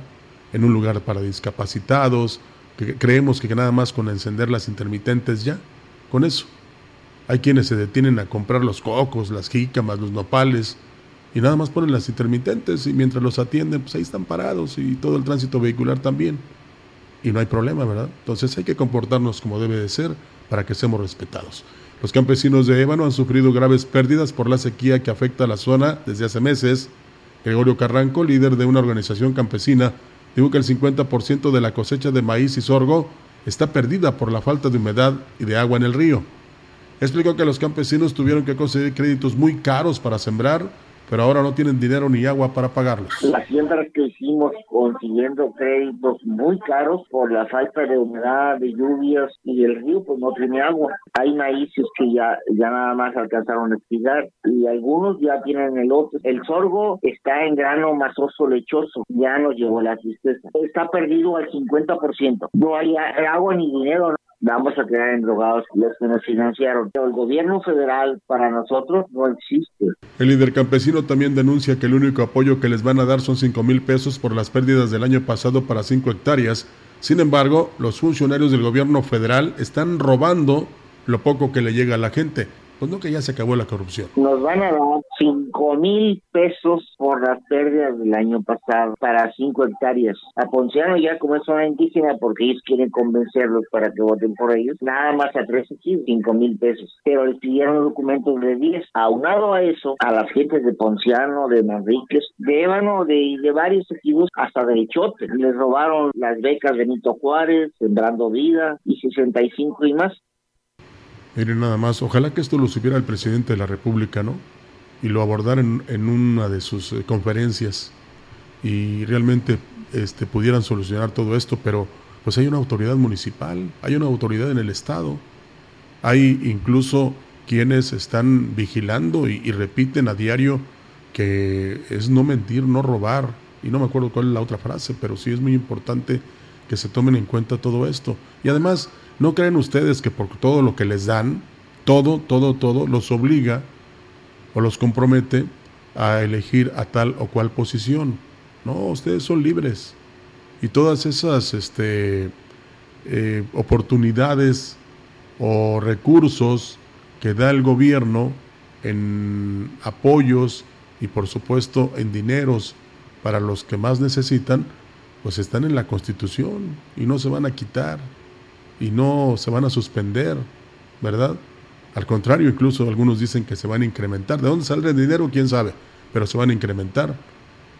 en un lugar para discapacitados, que creemos que nada más con encender las intermitentes ya, con eso. Hay quienes se detienen a comprar los cocos, las jícamas, los nopales, y nada más ponen las intermitentes y mientras los atienden, pues ahí están parados y todo el tránsito vehicular también. Y no hay problema, ¿verdad? Entonces hay que comportarnos como debe de ser para que seamos respetados. Los campesinos de Ébano han sufrido graves pérdidas por la sequía que afecta a la zona desde hace meses. Gregorio Carranco, líder de una organización campesina, dijo que el 50% de la cosecha de maíz y sorgo está perdida por la falta de humedad y de agua en el río. Explicó que los campesinos tuvieron que conseguir créditos muy caros para sembrar pero ahora no tienen dinero ni agua para pagarlos. Las siembras que hicimos consiguiendo créditos muy caros por la falta de humedad, de lluvias y el río pues no tiene agua. Hay maíces que ya, ya nada más alcanzaron a espigar y algunos ya tienen el otro. El sorgo está en grano masoso lechoso, ya nos llevó la tristeza. Está perdido al 50%. No hay agua ni dinero vamos a quedar endrogados los que nos financiaron. Pero el gobierno federal para nosotros no existe. El líder campesino también denuncia que el único apoyo que les van a dar son 5 mil pesos por las pérdidas del año pasado para 5 hectáreas. Sin embargo, los funcionarios del gobierno federal están robando lo poco que le llega a la gente. Pues no que ya se acabó la corrupción. Nos van a dar 5 mil pesos por las pérdidas del año pasado para 5 hectáreas. A Ponciano ya como es zona indígena porque ellos quieren convencerlos para que voten por ellos, nada más a 13 kilos, 5 mil pesos. Pero les pidieron documentos de 10. Aunado a eso, a las gentes de Ponciano, de Manriquez, de Ébano, de, de varios equipos, hasta de Chote. Les robaron las becas de Nito Juárez, Sembrando Vida y 65 y más. Miren nada más, ojalá que esto lo supiera el presidente de la República, ¿no? Y lo abordara en, una de sus eh, conferencias y realmente este, pudieran solucionar todo esto, pero pues hay una autoridad municipal, hay una autoridad en el Estado, hay incluso quienes están vigilando y, y repiten a diario que es no mentir, no robar, y no me acuerdo cuál es la otra frase, pero sí es muy importante que se tomen en cuenta todo esto. Y además, ¿No creen ustedes que por todo lo que les dan, todo, todo, todo, los obliga o los compromete a elegir a tal o cual posición? No, ustedes son libres. Y todas esas este, eh, oportunidades o recursos que da el gobierno en apoyos y por supuesto en dineros para los que más necesitan, pues están en la Constitución y no se van a quitar y no se van a suspender, ¿verdad? Al contrario, incluso algunos dicen que se van a incrementar. ¿De dónde sale el dinero? ¿Quién sabe? Pero se van a incrementar.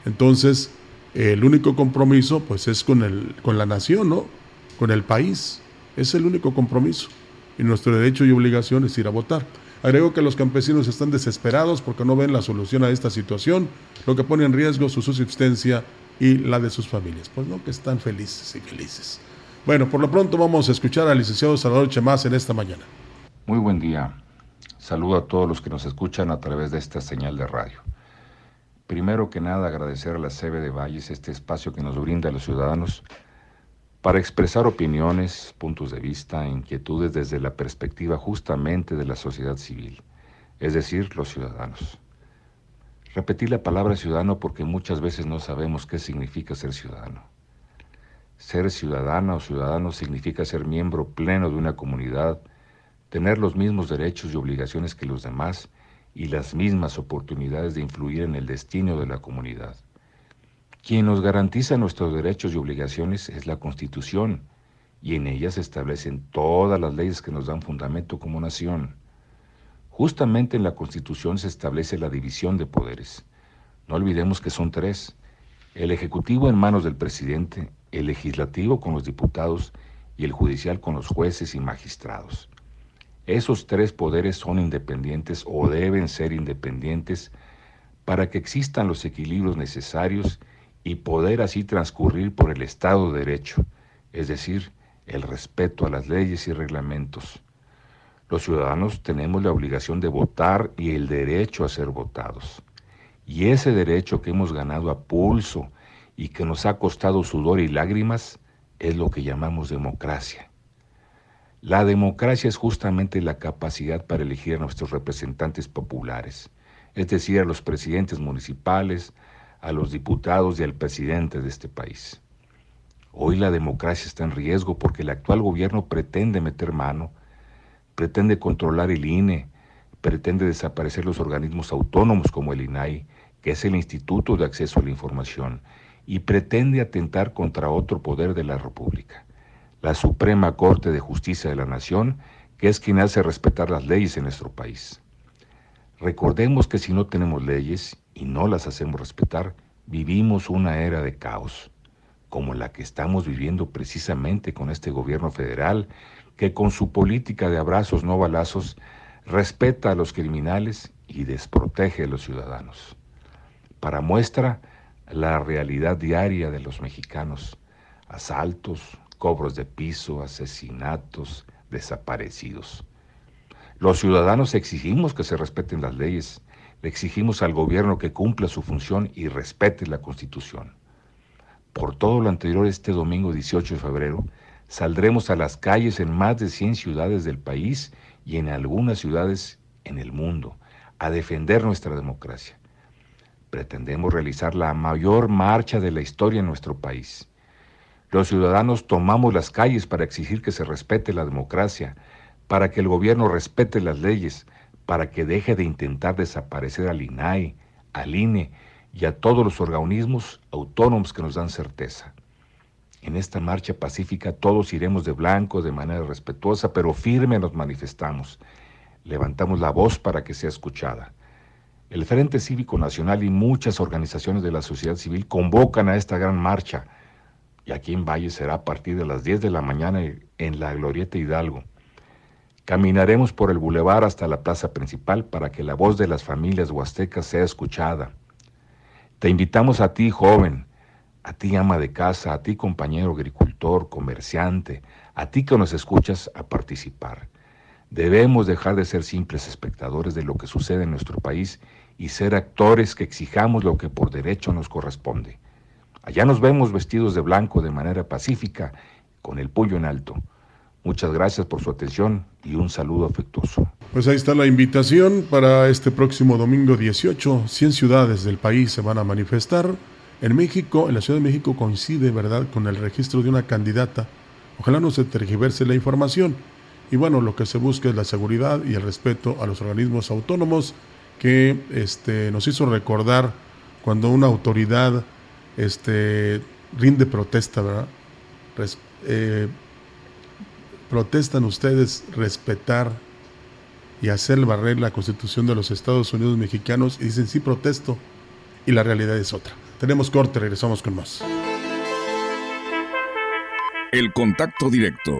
Entonces, el único compromiso pues es con, el, con la nación, ¿no? Con el país. Es el único compromiso. Y nuestro derecho y obligación es ir a votar. Agrego que los campesinos están desesperados porque no ven la solución a esta situación, lo que pone en riesgo su subsistencia y la de sus familias. Pues no, que están felices y felices. Bueno, por lo pronto vamos a escuchar al licenciado Salvador Chemás en esta mañana. Muy buen día. Saludo a todos los que nos escuchan a través de esta señal de radio. Primero que nada, agradecer a la CB de Valles este espacio que nos brinda a los ciudadanos para expresar opiniones, puntos de vista, inquietudes desde la perspectiva justamente de la sociedad civil, es decir, los ciudadanos. Repetir la palabra ciudadano porque muchas veces no sabemos qué significa ser ciudadano. Ser ciudadana o ciudadano significa ser miembro pleno de una comunidad, tener los mismos derechos y obligaciones que los demás y las mismas oportunidades de influir en el destino de la comunidad. Quien nos garantiza nuestros derechos y obligaciones es la Constitución, y en ella se establecen todas las leyes que nos dan fundamento como nación. Justamente en la Constitución se establece la división de poderes. No olvidemos que son tres. El Ejecutivo en manos del presidente, el legislativo con los diputados y el judicial con los jueces y magistrados. Esos tres poderes son independientes o deben ser independientes para que existan los equilibrios necesarios y poder así transcurrir por el Estado de Derecho, es decir, el respeto a las leyes y reglamentos. Los ciudadanos tenemos la obligación de votar y el derecho a ser votados. Y ese derecho que hemos ganado a pulso y que nos ha costado sudor y lágrimas es lo que llamamos democracia. La democracia es justamente la capacidad para elegir a nuestros representantes populares, es decir, a los presidentes municipales, a los diputados y al presidente de este país. Hoy la democracia está en riesgo porque el actual gobierno pretende meter mano, pretende controlar el INE, pretende desaparecer los organismos autónomos como el INAI, que es el Instituto de Acceso a la Información, y pretende atentar contra otro poder de la República, la Suprema Corte de Justicia de la Nación, que es quien hace respetar las leyes en nuestro país. Recordemos que si no tenemos leyes y no las hacemos respetar, vivimos una era de caos, como la que estamos viviendo precisamente con este gobierno federal, que con su política de abrazos no balazos respeta a los criminales y desprotege a los ciudadanos. Para muestra, la realidad diaria de los mexicanos. Asaltos, cobros de piso, asesinatos, desaparecidos. Los ciudadanos exigimos que se respeten las leyes, le exigimos al gobierno que cumpla su función y respete la Constitución. Por todo lo anterior, este domingo 18 de febrero, saldremos a las calles en más de 100 ciudades del país y en algunas ciudades en el mundo a defender nuestra democracia pretendemos realizar la mayor marcha de la historia en nuestro país. Los ciudadanos tomamos las calles para exigir que se respete la democracia, para que el gobierno respete las leyes, para que deje de intentar desaparecer al INAI, al INE y a todos los organismos autónomos que nos dan certeza. En esta marcha pacífica todos iremos de blanco de manera respetuosa, pero firme nos manifestamos. Levantamos la voz para que sea escuchada. El Frente Cívico Nacional y muchas organizaciones de la sociedad civil convocan a esta gran marcha. Y aquí en Valle será a partir de las 10 de la mañana en la Glorieta Hidalgo. Caminaremos por el bulevar hasta la plaza principal para que la voz de las familias huastecas sea escuchada. Te invitamos a ti, joven, a ti, ama de casa, a ti, compañero agricultor, comerciante, a ti que nos escuchas, a participar. Debemos dejar de ser simples espectadores de lo que sucede en nuestro país y ser actores que exijamos lo que por derecho nos corresponde. Allá nos vemos vestidos de blanco de manera pacífica, con el puño en alto. Muchas gracias por su atención y un saludo afectuoso. Pues ahí está la invitación para este próximo domingo 18. 100 ciudades del país se van a manifestar. En México, en la Ciudad de México coincide, ¿verdad?, con el registro de una candidata. Ojalá no se tergiverse la información. Y bueno, lo que se busca es la seguridad y el respeto a los organismos autónomos que este, nos hizo recordar cuando una autoridad este, rinde protesta, ¿verdad? Eh, protestan ustedes respetar y hacer barrer la constitución de los Estados Unidos mexicanos y dicen sí protesto y la realidad es otra. Tenemos corte, regresamos con más. El contacto directo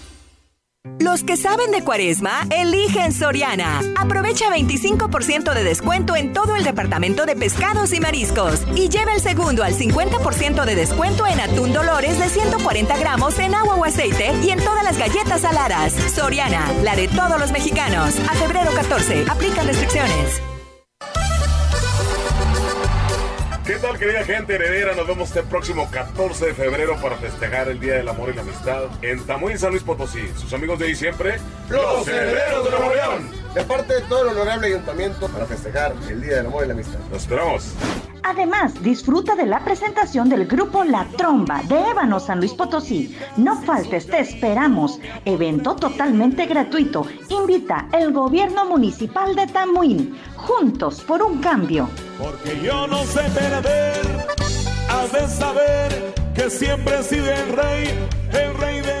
Los que saben de cuaresma, eligen Soriana. Aprovecha 25% de descuento en todo el departamento de pescados y mariscos. Y lleva el segundo al 50% de descuento en atún Dolores de 140 gramos en agua o aceite y en todas las galletas saladas. Soriana, la de todos los mexicanos. A febrero 14, aplican restricciones. ¿Qué tal, querida gente heredera? Nos vemos este próximo 14 de febrero para festejar el Día del Amor y la Amistad en Tamuín, San Luis Potosí. Sus amigos de ahí siempre, los herederos de Nuevo León. De parte de todo el honorable ayuntamiento para festejar el Día del Amor y la Amistad. Los esperamos. Además, disfruta de la presentación del grupo La Tromba de Ébano San Luis Potosí. No faltes, te esperamos. Evento totalmente gratuito. Invita el gobierno municipal de Tamuín. Juntos por un cambio. Porque yo no sé perder, has de saber que siempre he sido el rey, el rey de.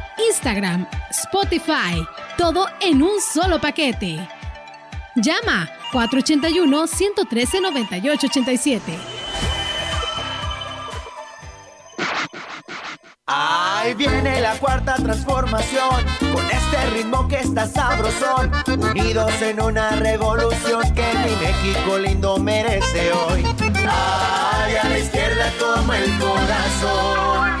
Instagram, Spotify. Todo en un solo paquete. Llama 481-113-9887. ¡Ah! Ahí viene la cuarta transformación, con este ritmo que está sabrosón, unidos en una revolución que mi México lindo merece hoy. Ay, a la izquierda toma el corazón.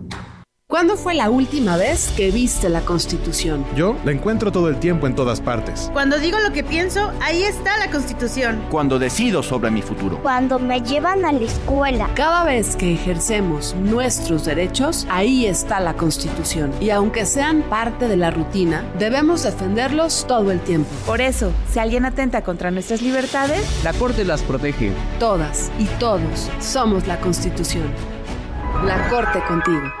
¿Cuándo fue la última vez que viste la Constitución? Yo la encuentro todo el tiempo en todas partes. Cuando digo lo que pienso, ahí está la Constitución. Cuando decido sobre mi futuro. Cuando me llevan a la escuela. Cada vez que ejercemos nuestros derechos, ahí está la Constitución. Y aunque sean parte de la rutina, debemos defenderlos todo el tiempo. Por eso, si alguien atenta contra nuestras libertades, la Corte las protege. Todas y todos somos la Constitución. La Corte contigo.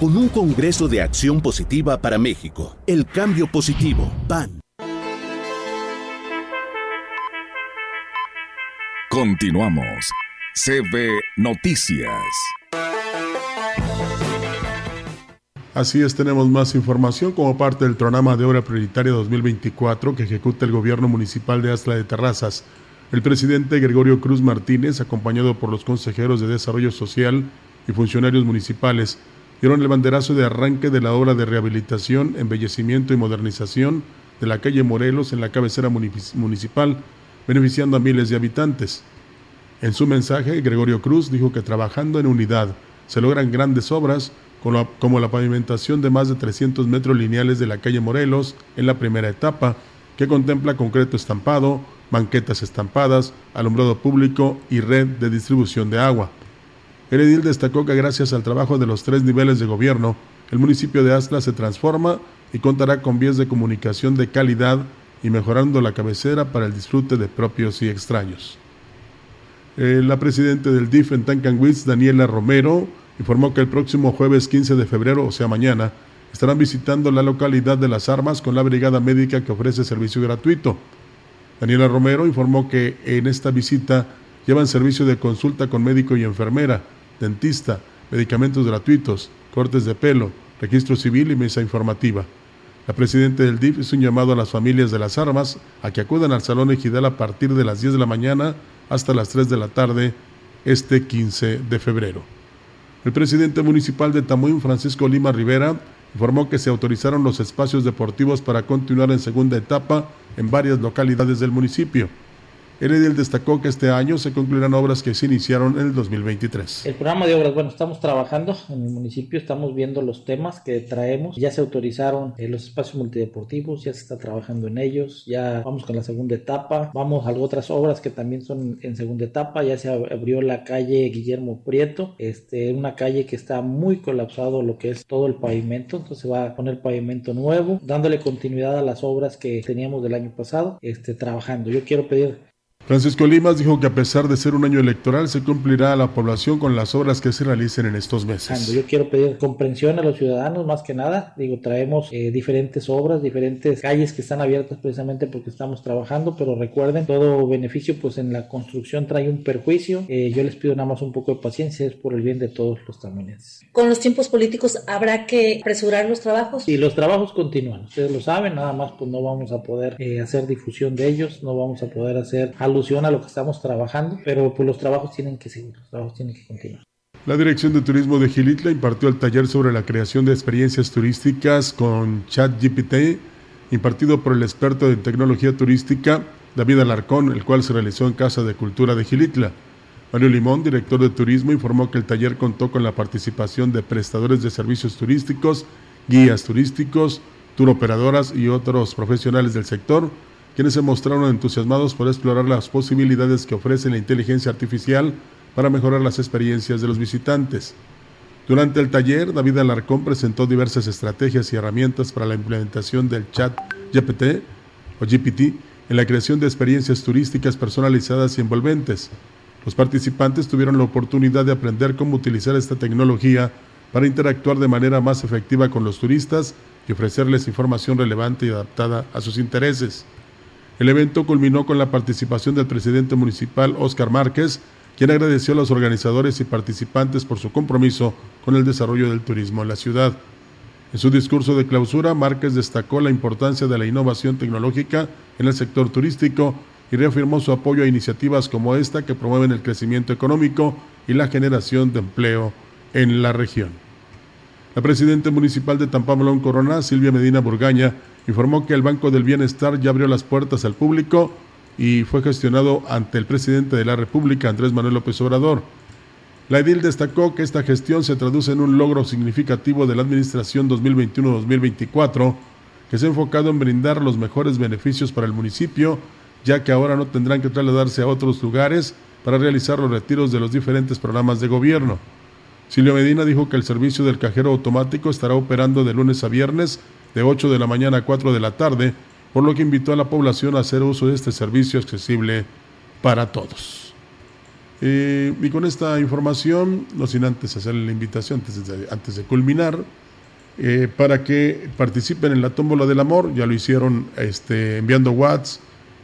con un Congreso de Acción Positiva para México. El cambio positivo, PAN. Continuamos. CB Noticias. Así es, tenemos más información como parte del programa de obra prioritaria 2024 que ejecuta el gobierno municipal de Asla de Terrazas. El presidente Gregorio Cruz Martínez, acompañado por los consejeros de Desarrollo Social y funcionarios municipales, dieron el banderazo de arranque de la obra de rehabilitación, embellecimiento y modernización de la calle Morelos en la cabecera municipal beneficiando a miles de habitantes. En su mensaje, Gregorio Cruz dijo que trabajando en unidad se logran grandes obras como la pavimentación de más de 300 metros lineales de la calle Morelos en la primera etapa, que contempla concreto estampado, banquetas estampadas, alumbrado público y red de distribución de agua. Heredil destacó que gracias al trabajo de los tres niveles de gobierno, el municipio de Astla se transforma y contará con vías de comunicación de calidad y mejorando la cabecera para el disfrute de propios y extraños. Eh, la presidenta del DIF en Tancanwitz, Daniela Romero, informó que el próximo jueves 15 de febrero, o sea mañana, estarán visitando la localidad de Las Armas con la brigada médica que ofrece servicio gratuito. Daniela Romero informó que en esta visita llevan servicio de consulta con médico y enfermera, dentista, medicamentos gratuitos, cortes de pelo, registro civil y mesa informativa. La presidenta del DIF hizo un llamado a las familias de las armas a que acudan al Salón Ejidal a partir de las 10 de la mañana hasta las 3 de la tarde este 15 de febrero. El presidente municipal de Tamuín, Francisco Lima Rivera, informó que se autorizaron los espacios deportivos para continuar en segunda etapa en varias localidades del municipio. Heredil destacó que este año se concluirán obras que se iniciaron en el 2023. El programa de obras, bueno, estamos trabajando en el municipio, estamos viendo los temas que traemos, ya se autorizaron eh, los espacios multideportivos, ya se está trabajando en ellos, ya vamos con la segunda etapa, vamos a otras obras que también son en segunda etapa, ya se abrió la calle Guillermo Prieto, este, una calle que está muy colapsado lo que es todo el pavimento, entonces va a poner pavimento nuevo, dándole continuidad a las obras que teníamos del año pasado, este, trabajando. Yo quiero pedir Francisco Limas dijo que a pesar de ser un año electoral, se cumplirá a la población con las obras que se realicen en estos meses. Yo quiero pedir comprensión a los ciudadanos, más que nada. Digo, traemos eh, diferentes obras, diferentes calles que están abiertas precisamente porque estamos trabajando, pero recuerden, todo beneficio pues en la construcción trae un perjuicio. Eh, yo les pido nada más un poco de paciencia, es por el bien de todos los tamuinenses. Con los tiempos políticos habrá que apresurar los trabajos. Y los trabajos continúan, ustedes lo saben, nada más pues no vamos a poder eh, hacer difusión de ellos, no vamos a poder hacer algo a lo que estamos trabajando, pero pues los trabajos tienen que seguir, los trabajos tienen que continuar. La Dirección de Turismo de Gilitla impartió el taller sobre la creación de experiencias turísticas con ChatGPT, impartido por el experto de tecnología turística David Alarcón, el cual se realizó en Casa de Cultura de Gilitla. Mario Limón, director de turismo, informó que el taller contó con la participación de prestadores de servicios turísticos, guías turísticos, turoperadoras y otros profesionales del sector, quienes se mostraron entusiasmados por explorar las posibilidades que ofrece la inteligencia artificial para mejorar las experiencias de los visitantes. Durante el taller, David Alarcón presentó diversas estrategias y herramientas para la implementación del chat GPT o GPT en la creación de experiencias turísticas personalizadas y envolventes. Los participantes tuvieron la oportunidad de aprender cómo utilizar esta tecnología para interactuar de manera más efectiva con los turistas y ofrecerles información relevante y adaptada a sus intereses. El evento culminó con la participación del presidente municipal Óscar Márquez, quien agradeció a los organizadores y participantes por su compromiso con el desarrollo del turismo en la ciudad. En su discurso de clausura, Márquez destacó la importancia de la innovación tecnológica en el sector turístico y reafirmó su apoyo a iniciativas como esta que promueven el crecimiento económico y la generación de empleo en la región. La presidenta municipal de Tampamolón Corona, Silvia Medina Burgaña, informó que el Banco del Bienestar ya abrió las puertas al público y fue gestionado ante el presidente de la República, Andrés Manuel López Obrador. La edil destacó que esta gestión se traduce en un logro significativo de la administración 2021-2024, que se ha enfocado en brindar los mejores beneficios para el municipio, ya que ahora no tendrán que trasladarse a otros lugares para realizar los retiros de los diferentes programas de gobierno. Silvia Medina dijo que el servicio del cajero automático estará operando de lunes a viernes de 8 de la mañana a 4 de la tarde, por lo que invitó a la población a hacer uso de este servicio accesible para todos. Eh, y con esta información, no sin antes hacerle la invitación, antes de, culminar, eh, para que participen en la tómbola del amor, ya lo hicieron este, enviando watts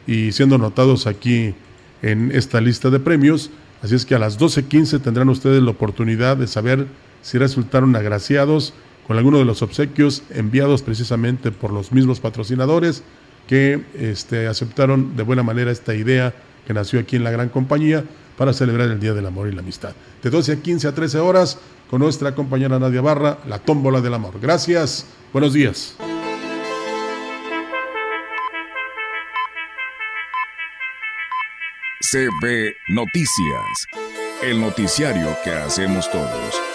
y siendo notados aquí en esta lista de premios. Así es que a las 12.15 tendrán ustedes la oportunidad de saber si resultaron agraciados con alguno de los obsequios enviados precisamente por los mismos patrocinadores que este, aceptaron de buena manera esta idea que nació aquí en la gran compañía para celebrar el Día del Amor y la Amistad. De 12 a 15 a 13 horas con nuestra compañera Nadia Barra, la tómbola del amor. Gracias, buenos días. CB Noticias, el noticiario que hacemos todos.